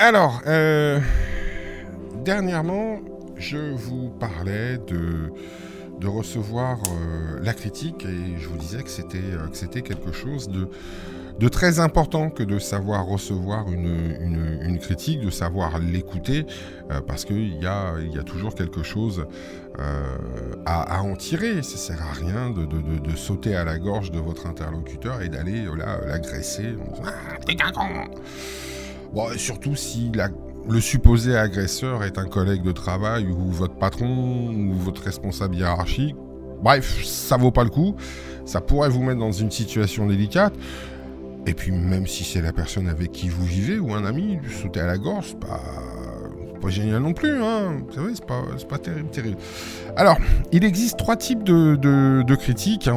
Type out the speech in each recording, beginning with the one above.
Alors, euh, dernièrement, je vous parlais de, de recevoir euh, la critique et je vous disais que c'était euh, que quelque chose de, de très important que de savoir recevoir une, une, critique, de savoir l'écouter, parce qu'il y a, y a toujours quelque chose à, à, en tirer. Ça sert à rien de, de, de, sauter à la gorge de votre interlocuteur et d'aller l'agresser en disant Ah, t'es Bon, surtout si la, le supposé agresseur est un collègue de travail ou votre patron ou votre responsable hiérarchique. Bref, ça vaut pas le coup. Ça pourrait vous mettre dans une situation délicate. Et puis même si c'est la personne avec qui vous vivez ou un ami, sauter à la gorge, pas, pas génial non plus, hein. Vous savez, c'est pas, pas terrible. Alors, il existe trois types de, critiques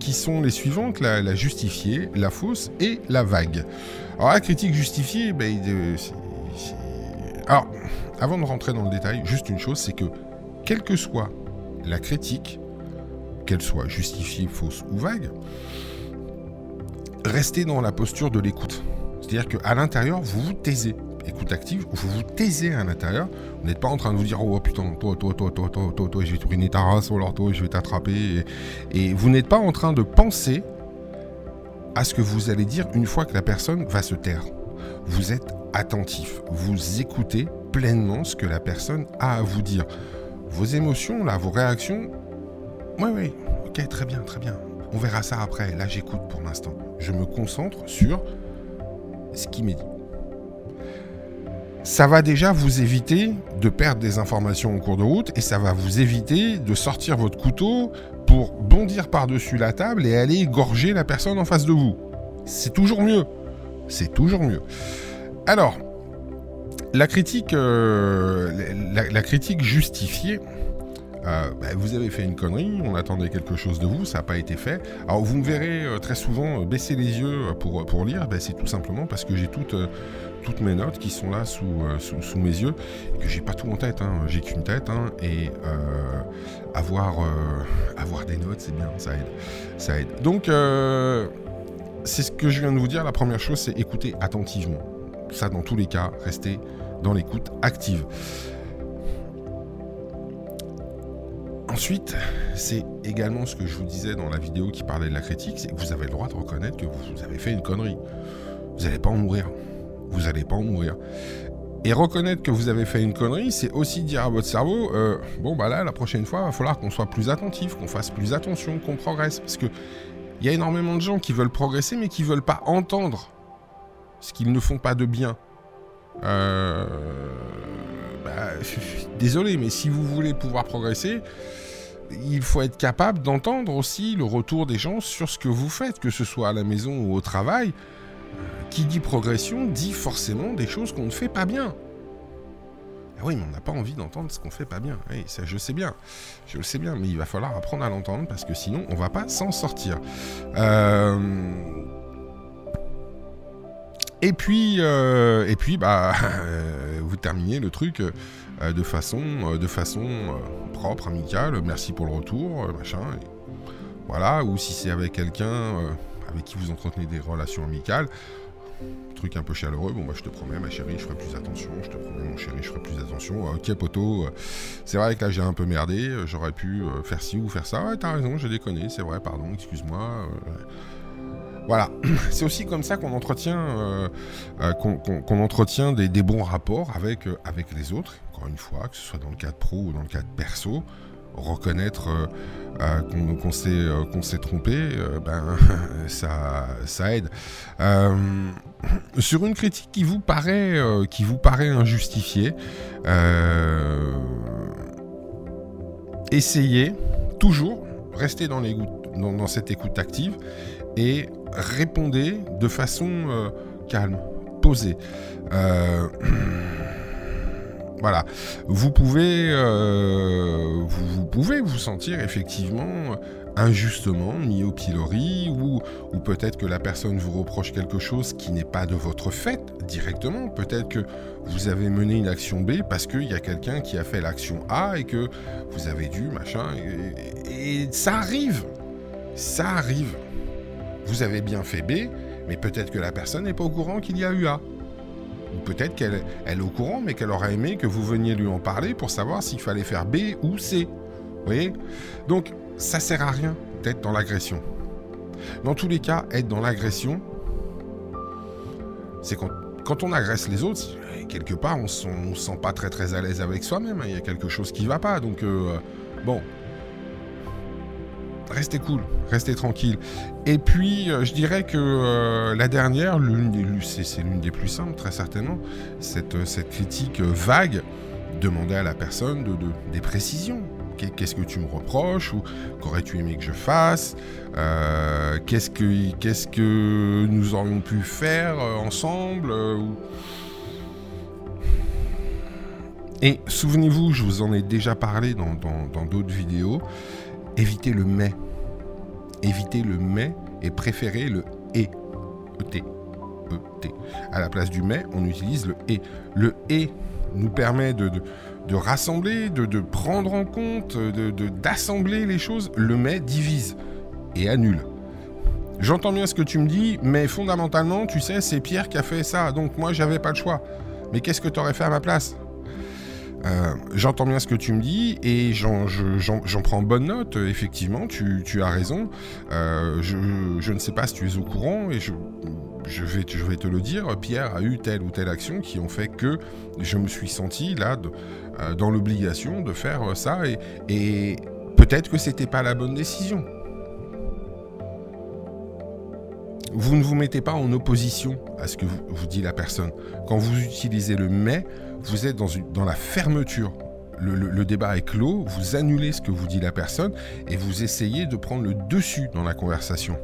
qui sont les suivantes la, justifiée, la fausse et la vague. Alors la critique justifiée, ben, alors avant de rentrer dans le détail, juste une chose, c'est que quelle que soit la critique, qu'elle soit justifiée, fausse ou vague, restez dans la posture de l'écoute. C'est-à-dire qu'à l'intérieur, vous vous taisez. Écoute active, vous vous taisez à l'intérieur. Vous n'êtes pas en train de vous dire Oh putain, toi, toi, toi, toi, toi, toi, toi, je vais te ruiner ta race, alors toi, je vais t'attraper. Et vous n'êtes pas en train de penser à ce que vous allez dire une fois que la personne va se taire. Vous êtes attentif. Vous écoutez pleinement ce que la personne a à vous dire. Vos émotions, là, vos réactions. Oui, oui, ok, très bien, très bien. On verra ça après. Là, j'écoute pour l'instant. Je me concentre sur ce qui m'est dit. Ça va déjà vous éviter de perdre des informations en cours de route et ça va vous éviter de sortir votre couteau pour bondir par-dessus la table et aller égorger la personne en face de vous. C'est toujours mieux. C'est toujours mieux. Alors, la critique, euh, la, la, critique justifiée, euh, bah, vous avez fait une connerie, on attendait quelque chose de vous, ça n'a pas été fait. Alors vous me verrez euh, très souvent euh, baisser les yeux pour, pour lire, bah, c'est tout simplement parce que j'ai toutes, toutes mes notes qui sont là sous, sous, mes yeux, et que j'ai pas tout en tête, hein. j'ai qu'une tête, hein, et avoir, avoir des notes, c'est bien, ça aide. Ça aide. Donc c'est ce que je viens de vous dire, la première chose c'est écouter attentivement. Ça dans tous les cas, restez dans l'écoute active. Ensuite, c'est également ce que je vous disais dans la vidéo qui parlait de la critique, c'est que vous avez le droit de reconnaître que vous avez fait une connerie. Vous n'allez pas en mourir. Vous n'allez pas en mourir. Et reconnaître que vous avez fait une connerie, c'est aussi dire à votre cerveau, euh, bon bah là, la prochaine fois, il va falloir qu'on soit plus attentif, qu'on fasse plus attention, qu'on progresse. Parce que il y a énormément de gens qui veulent progresser, mais qui veulent pas entendre ce qu'ils ne font pas de bien. Euh, bah, désolé, mais si vous voulez pouvoir progresser, il faut être capable d'entendre aussi le retour des gens sur ce que vous faites, que ce soit à la maison ou au travail. Qui dit progression dit forcément des choses qu'on ne fait pas bien. Ah oui, mais on n'a pas envie d'entendre ce qu'on fait pas bien. Oui, ça, je sais bien. Je le sais bien, mais il va falloir apprendre à l'entendre parce que sinon, on va pas s'en sortir. Euh... Et puis, euh, et puis, bah, euh, vous terminez le truc euh, de façon, de façon propre, amicale. Merci pour le retour, machin. Voilà. Ou si c'est avec quelqu'un avec qui vous entretenez des relations amicales, truc un peu chaleureux. Bon, bah, je te promets, ma chérie, je ferai plus attention. Je te promets, mon chéri, je ferai plus attention. ok, poteau. c'est vrai que là, j'ai un peu merdé. J'aurais pu faire ci ou faire ça. Ouais, t'as raison, j'ai déconné. C'est vrai, pardon, excuse-moi. Voilà, c'est aussi comme ça qu'on entretient, euh, euh, qu'on qu qu entretient des, bons rapports avec, euh, avec les autres, encore une fois, que ce soit dans le cadre pro ou dans le cadre perso. Reconnaître qu'on qu s'est qu s'est trompé, ben, ça, aide. sur une critique qui vous paraît, injustifiée, essayez toujours, restez dans, dans, dans cette écoute active et répondez de façon euh, calme, posée. Euh, voilà, vous pouvez, euh, vous, pouvez vous sentir effectivement injustement mis au pilori ou, ou peut-être que la personne vous reproche quelque chose qui n'est pas de votre fait directement. Peut-être que vous avez mené une action B parce qu'il y a quelqu'un qui a fait l'action A et que vous avez dû, machin. Et ça arrive. Ça arrive vous avez bien fait B, mais peut-être que la personne n'est pas au courant qu'il y a eu A. Ou peut-être qu'elle elle est au courant, mais qu'elle aurait aimé que vous veniez lui en parler pour savoir s'il fallait faire B ou C. Vous voyez? Donc, ça sert à rien d'être dans l'agression. Dans tous les cas, être dans l'agression, c'est quand, on agresse les autres, quelque part, on ne se sent pas très très à l'aise avec soi-même. Hein. Il y a quelque chose qui ne va pas. Donc, euh, bon, restez cool, restez tranquille. Et puis, euh, je dirais que euh, la dernière, c'est l'une des plus simples, très certainement, cette, cette critique vague, demander à la personne de, des précisions. Qu'est-ce que tu me reproches ou qu'aurais-tu aimé que je fasse euh, Qu'est-ce que qu'est-ce que nous aurions pu faire ensemble Et souvenez-vous, je vous en ai déjà parlé dans d'autres vidéos, évitez le mais évitez le mais et préférez le et. E-T. E-T. À la place du mais, on utilise le et. Le et nous permet de, rassembler, de, de, prendre en compte, d'assembler les choses. Le mais divise et annule. J'entends bien ce que tu me dis, mais fondamentalement, tu sais, c'est Pierre qui a fait ça, donc moi, j'avais pas le choix. Mais qu'est-ce que tu aurais fait à ma place? Euh, j'entends bien ce que tu me dis et j'en prends bonne note. Effectivement, tu, as raison. Euh, je, ne sais pas si tu es au courant et je, vais, te le dire. Pierre a eu telle ou telle action qui ont fait que je me suis senti là euh, dans l'obligation de faire ça et, et peut-être que c'était pas la bonne décision. Vous ne vous mettez pas en opposition à ce que vous dit la personne. Quand vous utilisez le mais, vous êtes dans, la fermeture. Le, débat est clos, vous annulez ce que vous dit la personne et vous essayez de prendre le dessus dans la conversation.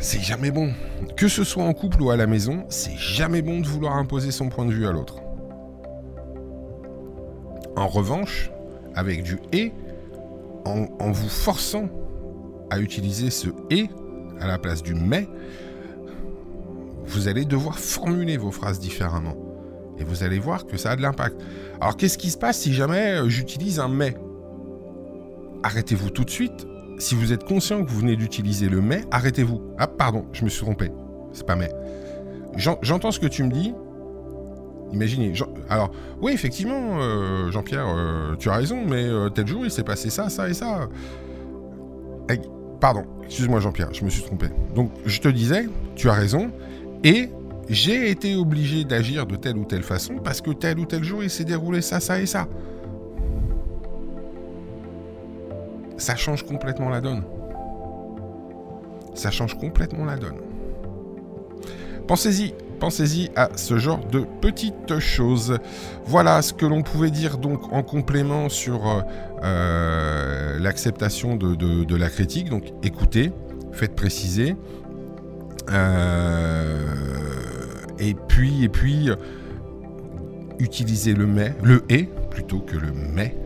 C'est jamais bon. Que ce soit en couple ou à la maison, c'est jamais bon de vouloir imposer son point de vue à l'autre. En revanche, avec du et, en vous forçant à utiliser ce et à la place du mais, vous allez devoir formuler vos phrases différemment. Et vous allez voir que ça a de l'impact. Alors qu'est-ce qui se passe si jamais euh, j'utilise un mais Arrêtez-vous tout de suite. Si vous êtes conscient que vous venez d'utiliser le mais, arrêtez-vous. Ah pardon, je me suis trompé. C'est pas mais. J'entends ce que tu me dis. Imaginez. Alors, oui, effectivement, euh, Jean-Pierre, euh, tu as raison, mais tel jour, il s'est passé ça, ça et ça. Pardon, excuse-moi Jean-Pierre, je me suis trompé. Donc, je te disais, tu as raison, et j'ai été obligé d'agir de telle ou telle façon parce que tel ou tel jour il s'est déroulé ça, ça et ça. Ça change complètement la donne. Ça change complètement la donne. Pensez-y, pensez-y à ce genre de petites choses. Voilà ce que l'on pouvait dire donc en complément sur euh, euh, l'acceptation de, la critique. Donc écoutez, faites préciser. Euh, et puis, et puis, utiliser le mais, le et plutôt que le mais,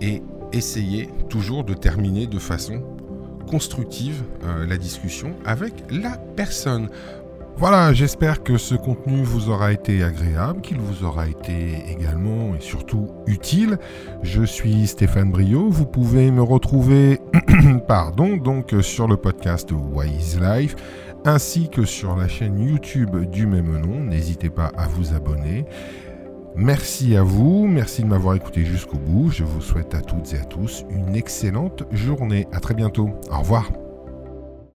et essayer toujours de terminer de façon constructive la discussion avec la personne. Voilà, j'espère que ce contenu vous aura été agréable, qu'il vous aura été également et surtout utile. Je suis Stéphane Brio, vous pouvez me retrouver pardon, donc sur le podcast Wise Life ainsi que sur la chaîne YouTube du même nom. N'hésitez pas à vous abonner. Merci à vous, merci de m'avoir écouté jusqu'au bout. Je vous souhaite à toutes et à tous une excellente journée. À très bientôt. Au revoir.